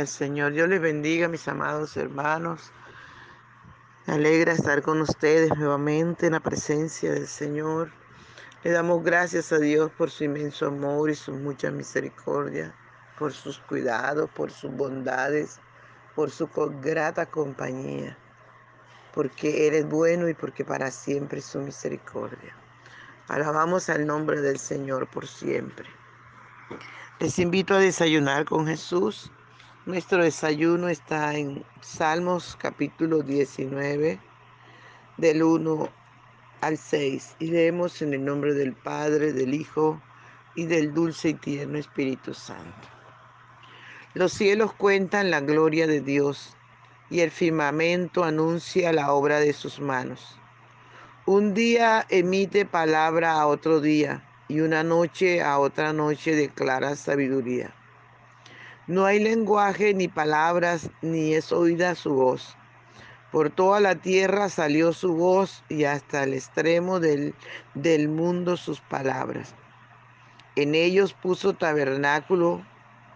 Gloria Señor. Dios les bendiga, mis amados hermanos. Me alegra estar con ustedes nuevamente en la presencia del Señor. Le damos gracias a Dios por su inmenso amor y su mucha misericordia, por sus cuidados, por sus bondades, por su grata compañía, porque Él es bueno y porque para siempre es su misericordia. Alabamos al nombre del Señor por siempre. Les invito a desayunar con Jesús. Nuestro desayuno está en Salmos capítulo 19, del 1 al 6. Y leemos en el nombre del Padre, del Hijo y del dulce y tierno Espíritu Santo. Los cielos cuentan la gloria de Dios y el firmamento anuncia la obra de sus manos. Un día emite palabra a otro día y una noche a otra noche declara sabiduría. No hay lenguaje ni palabras, ni es oída su voz. Por toda la tierra salió su voz y hasta el extremo del, del mundo sus palabras. En ellos puso tabernáculo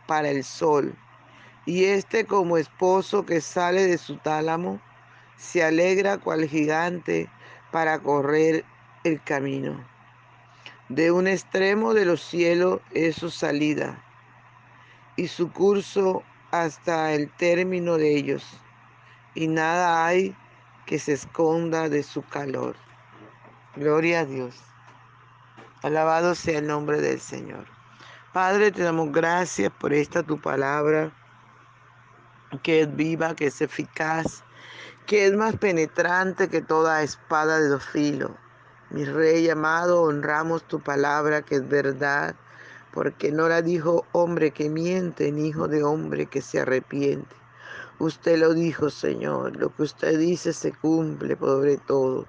para el sol, y este como esposo que sale de su tálamo, se alegra cual gigante para correr el camino. De un extremo de los cielos es su salida y su curso hasta el término de ellos, y nada hay que se esconda de su calor. Gloria a Dios. Alabado sea el nombre del Señor. Padre, te damos gracias por esta tu palabra, que es viva, que es eficaz, que es más penetrante que toda espada de dos filos mi rey amado, honramos tu palabra que es verdad, porque no la dijo hombre que miente, ni hijo de hombre que se arrepiente. Usted lo dijo, Señor, lo que usted dice se cumple sobre todo.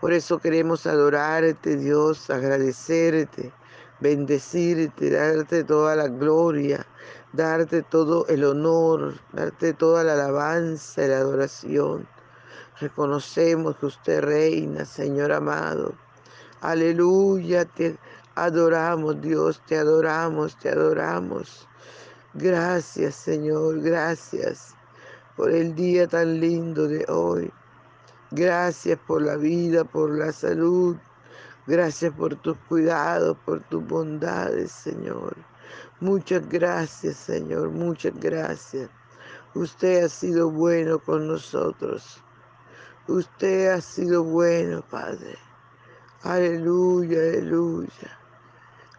Por eso queremos adorarte, Dios, agradecerte, bendecirte, darte toda la gloria, darte todo el honor, darte toda la alabanza y la adoración. Reconocemos que usted reina, Señor amado. Aleluya, te adoramos, Dios, te adoramos, te adoramos. Gracias, Señor, gracias por el día tan lindo de hoy. Gracias por la vida, por la salud. Gracias por tus cuidados, por tus bondades, Señor. Muchas gracias, Señor, muchas gracias. Usted ha sido bueno con nosotros. Usted ha sido bueno, Padre. Aleluya, aleluya.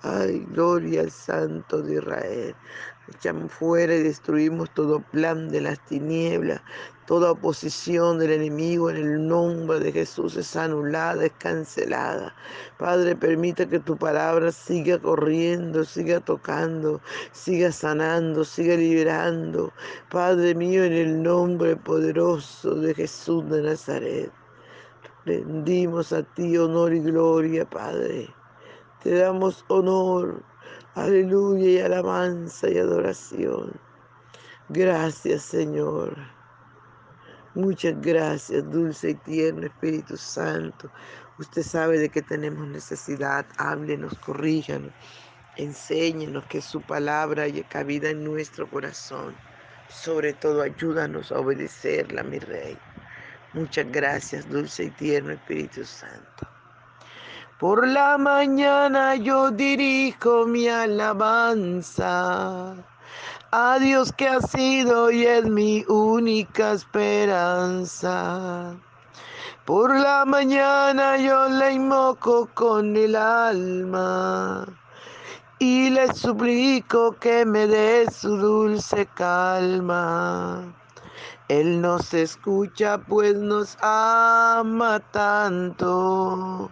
Ay, gloria al Santo de Israel. Echamos fuera y destruimos todo plan de las tinieblas, toda oposición del enemigo en el nombre de Jesús es anulada, es cancelada. Padre, permite que tu palabra siga corriendo, siga tocando, siga sanando, siga liberando. Padre mío, en el nombre poderoso de Jesús de Nazaret. Rendimos a ti honor y gloria, Padre. Te damos honor, aleluya y alabanza y adoración. Gracias, Señor. Muchas gracias, dulce y tierno Espíritu Santo. Usted sabe de qué tenemos necesidad. Háblenos, corríjanos, enséñenos que su palabra haya cabida en nuestro corazón. Sobre todo, ayúdanos a obedecerla, mi Rey. Muchas gracias, dulce y tierno Espíritu Santo. Por la mañana yo dirijo mi alabanza a Dios que ha sido y es mi única esperanza. Por la mañana yo le invoco con el alma y le suplico que me dé su dulce calma. Él nos escucha pues nos ama tanto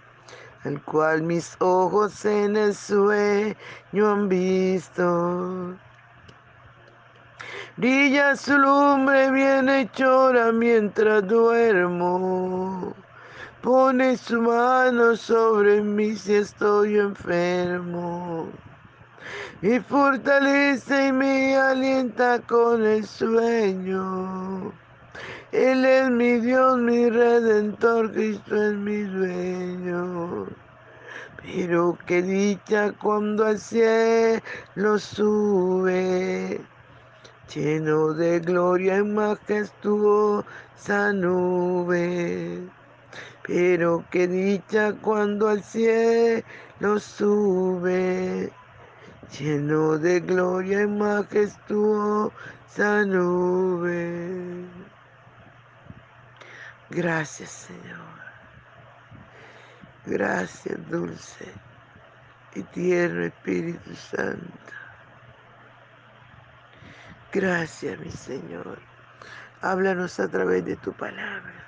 el cual mis ojos en el sueño han visto. Brilla su lumbre bien hechora mientras duermo. Pone su mano sobre mí si estoy enfermo. Y fortalece y me alienta con el sueño. Él es mi Dios, mi redentor, Cristo es mi dueño. Pero qué dicha cuando al cielo sube lleno de gloria y majestuosa nube. Pero qué dicha cuando al cielo sube, lleno de gloria y majestuosa nube. Gracias Señor. Gracias dulce y tierno Espíritu Santo. Gracias, mi Señor. Háblanos a través de tu palabra.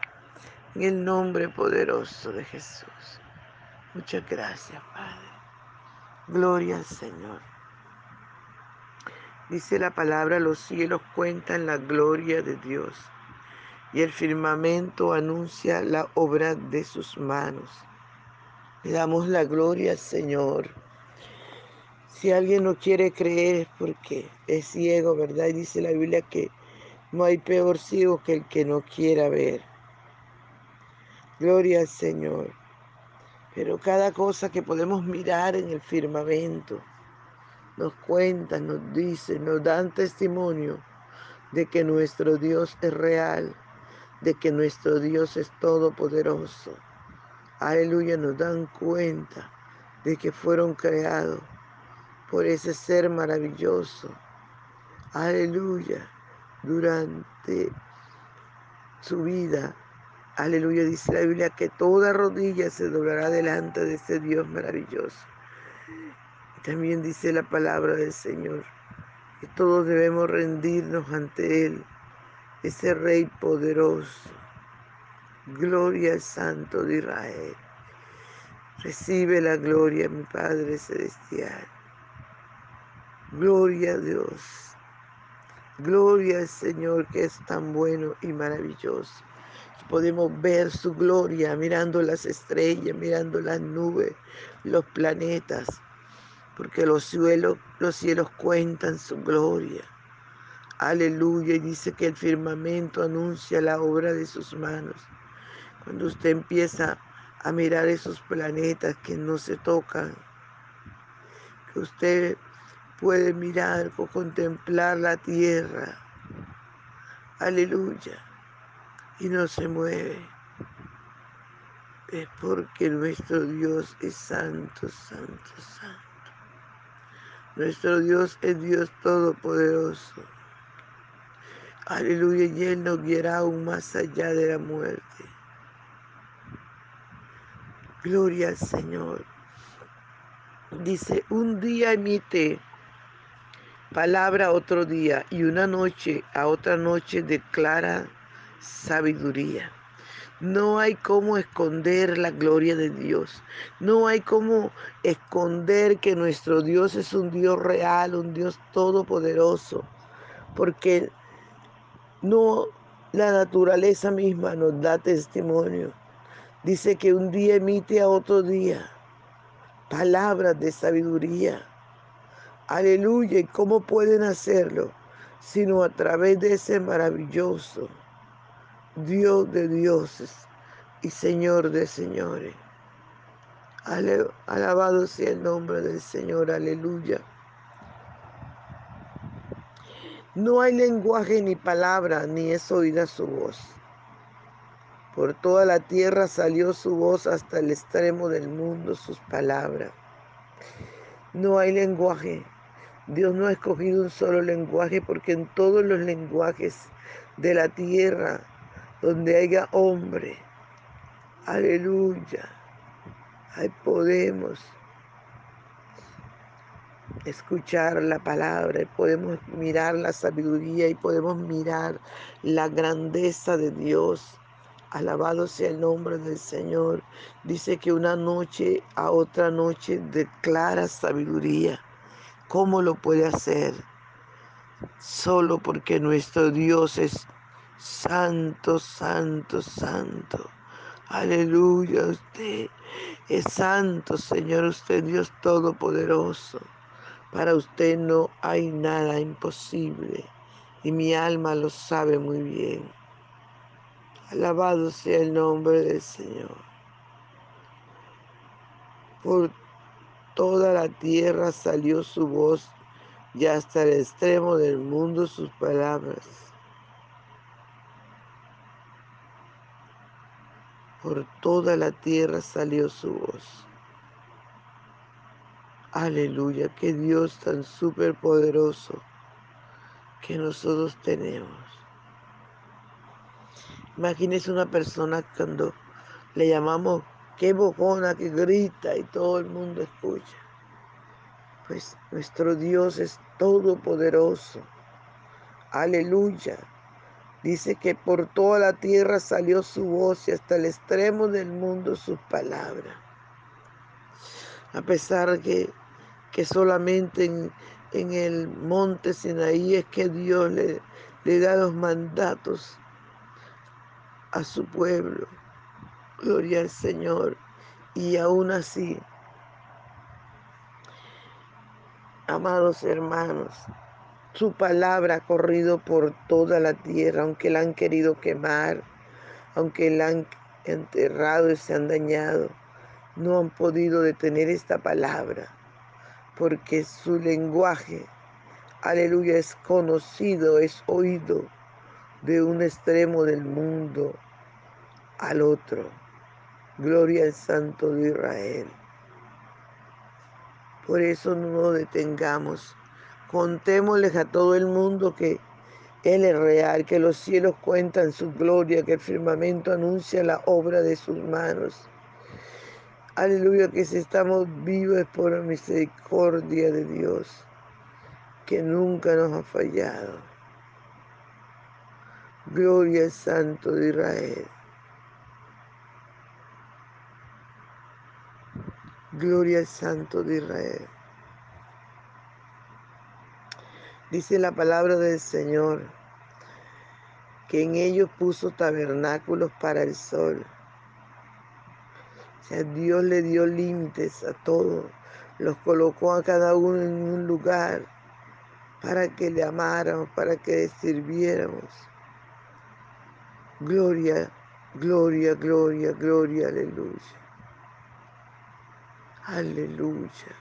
En el nombre poderoso de Jesús. Muchas gracias, Padre. Gloria al Señor. Dice la palabra, los cielos cuentan la gloria de Dios y el firmamento anuncia la obra de sus manos. Le damos la gloria Señor si alguien no quiere creer es porque es ciego, ¿verdad? Y dice la Biblia que no hay peor ciego que el que no quiera ver. Gloria al Señor. Pero cada cosa que podemos mirar en el firmamento nos cuenta, nos dice, nos dan testimonio de que nuestro Dios es real, de que nuestro Dios es todopoderoso. Aleluya, nos dan cuenta de que fueron creados por ese ser maravilloso. Aleluya. Durante su vida. Aleluya. Dice la Biblia que toda rodilla se doblará delante de ese Dios maravilloso. También dice la palabra del Señor que todos debemos rendirnos ante Él, ese Rey poderoso. Gloria al Santo de Israel. Recibe la gloria, mi Padre Celestial. Gloria a Dios. Gloria al Señor que es tan bueno y maravilloso. Podemos ver su gloria mirando las estrellas, mirando las nubes, los planetas, porque los cielos, los cielos cuentan su gloria. Aleluya. Y dice que el firmamento anuncia la obra de sus manos. Cuando usted empieza a mirar esos planetas que no se tocan, que usted puede mirar o contemplar la tierra. Aleluya. Y no se mueve. Es porque nuestro Dios es santo, santo, santo. Nuestro Dios es Dios todopoderoso. Aleluya. Y Él nos guiará aún más allá de la muerte. Gloria al Señor. Dice, un día emite palabra otro día y una noche a otra noche declara sabiduría. No hay cómo esconder la gloria de Dios. No hay cómo esconder que nuestro Dios es un Dios real, un Dios todopoderoso. Porque no la naturaleza misma nos da testimonio. Dice que un día emite a otro día palabras de sabiduría. Aleluya. ¿Y cómo pueden hacerlo? Sino a través de ese maravilloso Dios de dioses y Señor de señores. Alabado sea el nombre del Señor. Aleluya. No hay lenguaje ni palabra, ni es oída su voz. Por toda la tierra salió su voz hasta el extremo del mundo, sus palabras. No hay lenguaje, Dios no ha escogido un solo lenguaje porque en todos los lenguajes de la tierra donde haya hombre, aleluya, ahí podemos escuchar la palabra y podemos mirar la sabiduría y podemos mirar la grandeza de Dios. Alabado sea el nombre del Señor. Dice que una noche a otra noche declara sabiduría. ¿Cómo lo puede hacer? Solo porque nuestro Dios es santo, santo, santo. Aleluya, usted es santo, Señor, usted Dios Todopoderoso. Para usted no hay nada imposible y mi alma lo sabe muy bien. Alabado sea el nombre del Señor. Por toda la tierra salió su voz y hasta el extremo del mundo sus palabras. Por toda la tierra salió su voz. Aleluya, qué Dios tan superpoderoso que nosotros tenemos. Imagínese una persona cuando le llamamos qué bojona que grita y todo el mundo escucha. Pues nuestro Dios es todopoderoso. Aleluya. Dice que por toda la tierra salió su voz y hasta el extremo del mundo sus palabras. A pesar que que solamente en, el monte Sinaí es que Dios le, le da los mandatos a su pueblo. Gloria al Señor. Y aún así, amados hermanos, su palabra ha corrido por toda la tierra, aunque la han querido quemar, aunque la han enterrado y se han dañado, no han podido detener esta palabra porque su lenguaje, aleluya, es conocido, es oído de un extremo del mundo al otro. Gloria al Santo de Israel. Por eso no nos detengamos. Contémosles a todo el mundo que Él es real, que los cielos cuentan su gloria, que el firmamento anuncia la obra de sus manos. Aleluya, que si estamos vivos es por la misericordia de Dios, que nunca nos ha fallado. Gloria al Santo de Israel. Gloria al Santo de Israel. Dice la palabra del Señor que en ellos puso tabernáculos para el sol Dios le dio límites a todos, los colocó a cada uno en un lugar para que le amáramos, para que le sirviéramos. Gloria, gloria, gloria, gloria, aleluya. Aleluya.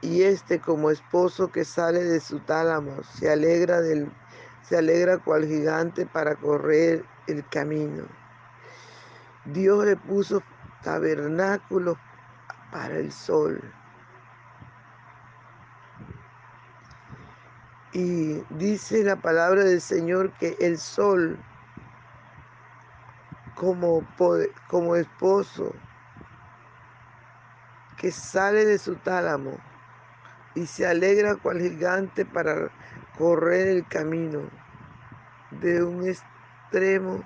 Y este como esposo que sale de su tálamo se alegra del se alegra cual gigante para correr el camino. Dios le puso tabernáculos para el sol. Y dice la palabra del Señor que el sol como, como esposo que sale de su tálamo y se alegra cual gigante para correr el camino de un extremo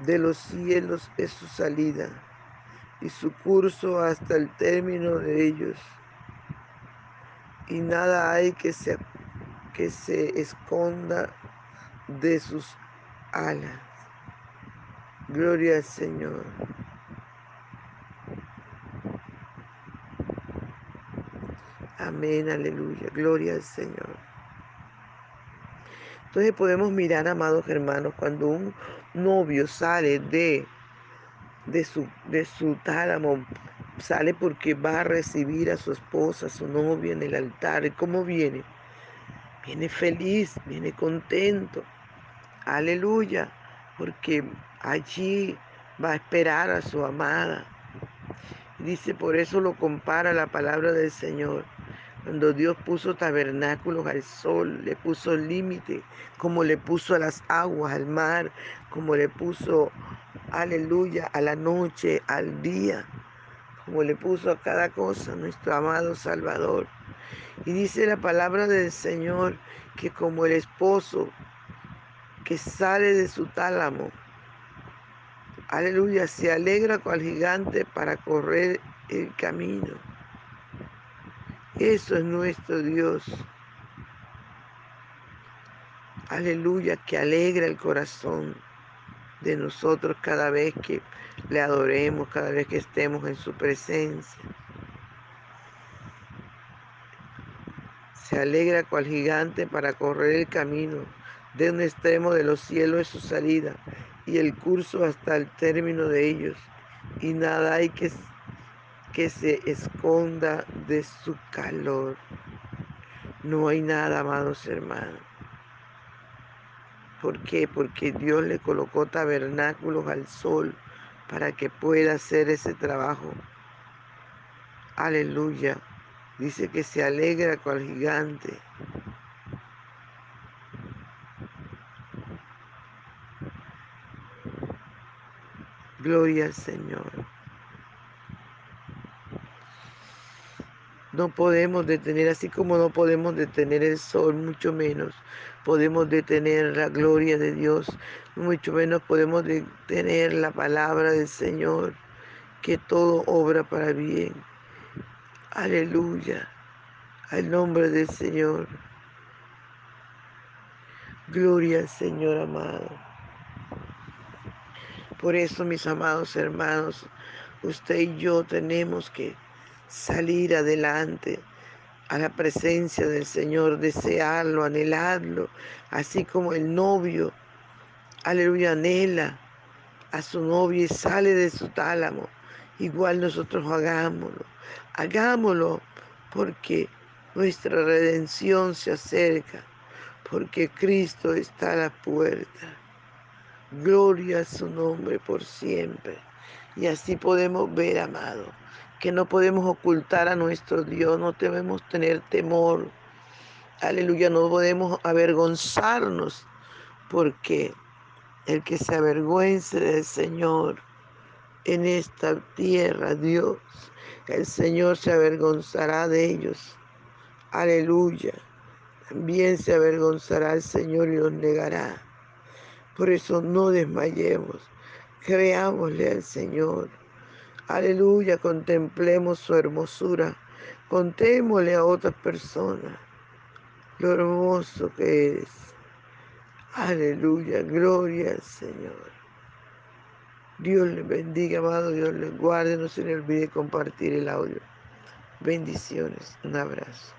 de los cielos es su salida y su curso hasta el término de ellos. Y nada hay que se, que se esconda de sus alas. Gloria al Señor. Amén, aleluya. Gloria al Señor. Entonces podemos mirar, amados hermanos, cuando un novio sale de, de, su, de su tálamo, sale porque va a recibir a su esposa, a su novia en el altar. ¿Y cómo viene? Viene feliz, viene contento. Aleluya, porque allí va a esperar a su amada. Dice, por eso lo compara la palabra del Señor. Cuando Dios puso tabernáculos al sol, le puso límite, como le puso a las aguas, al mar, como le puso, aleluya, a la noche, al día, como le puso a cada cosa nuestro amado Salvador. Y dice la palabra del Señor que como el esposo que sale de su tálamo, aleluya, se alegra cual gigante para correr el camino. Eso es nuestro Dios. Aleluya, que alegra el corazón de nosotros cada vez que le adoremos, cada vez que estemos en su presencia. Se alegra cual gigante para correr el camino de un extremo de los cielos es su salida y el curso hasta el término de ellos. Y nada hay que, que se esconda de su calor. No hay nada, amados hermanos. ¿Por qué? Porque Dios le colocó tabernáculos al sol para que pueda hacer ese trabajo. Aleluya. Dice que se alegra cual gigante Gloria al Señor. No podemos detener, así como no podemos detener el sol, mucho menos podemos detener la gloria de Dios, mucho menos podemos detener la palabra del Señor, que todo obra para bien. Aleluya, al nombre del Señor. Gloria al Señor amado. Por eso, mis amados hermanos, usted y yo tenemos que salir adelante a la presencia del Señor, desearlo, anhelarlo, así como el novio, aleluya, anhela a su novia y sale de su tálamo. Igual nosotros hagámoslo, hagámoslo porque nuestra redención se acerca, porque Cristo está a la puerta. Gloria a su nombre por siempre. Y así podemos ver, amado, que no podemos ocultar a nuestro Dios, no debemos tener temor. Aleluya, no podemos avergonzarnos, porque el que se avergüence del Señor en esta tierra, Dios, el Señor se avergonzará de ellos. Aleluya. También se avergonzará el Señor y los negará. Por eso no desmayemos, creámosle al Señor. Aleluya, contemplemos su hermosura, contémosle a otras personas lo hermoso que eres. Aleluya, gloria al Señor. Dios les bendiga, amado, Dios les guarde, no se le olvide compartir el audio. Bendiciones, un abrazo.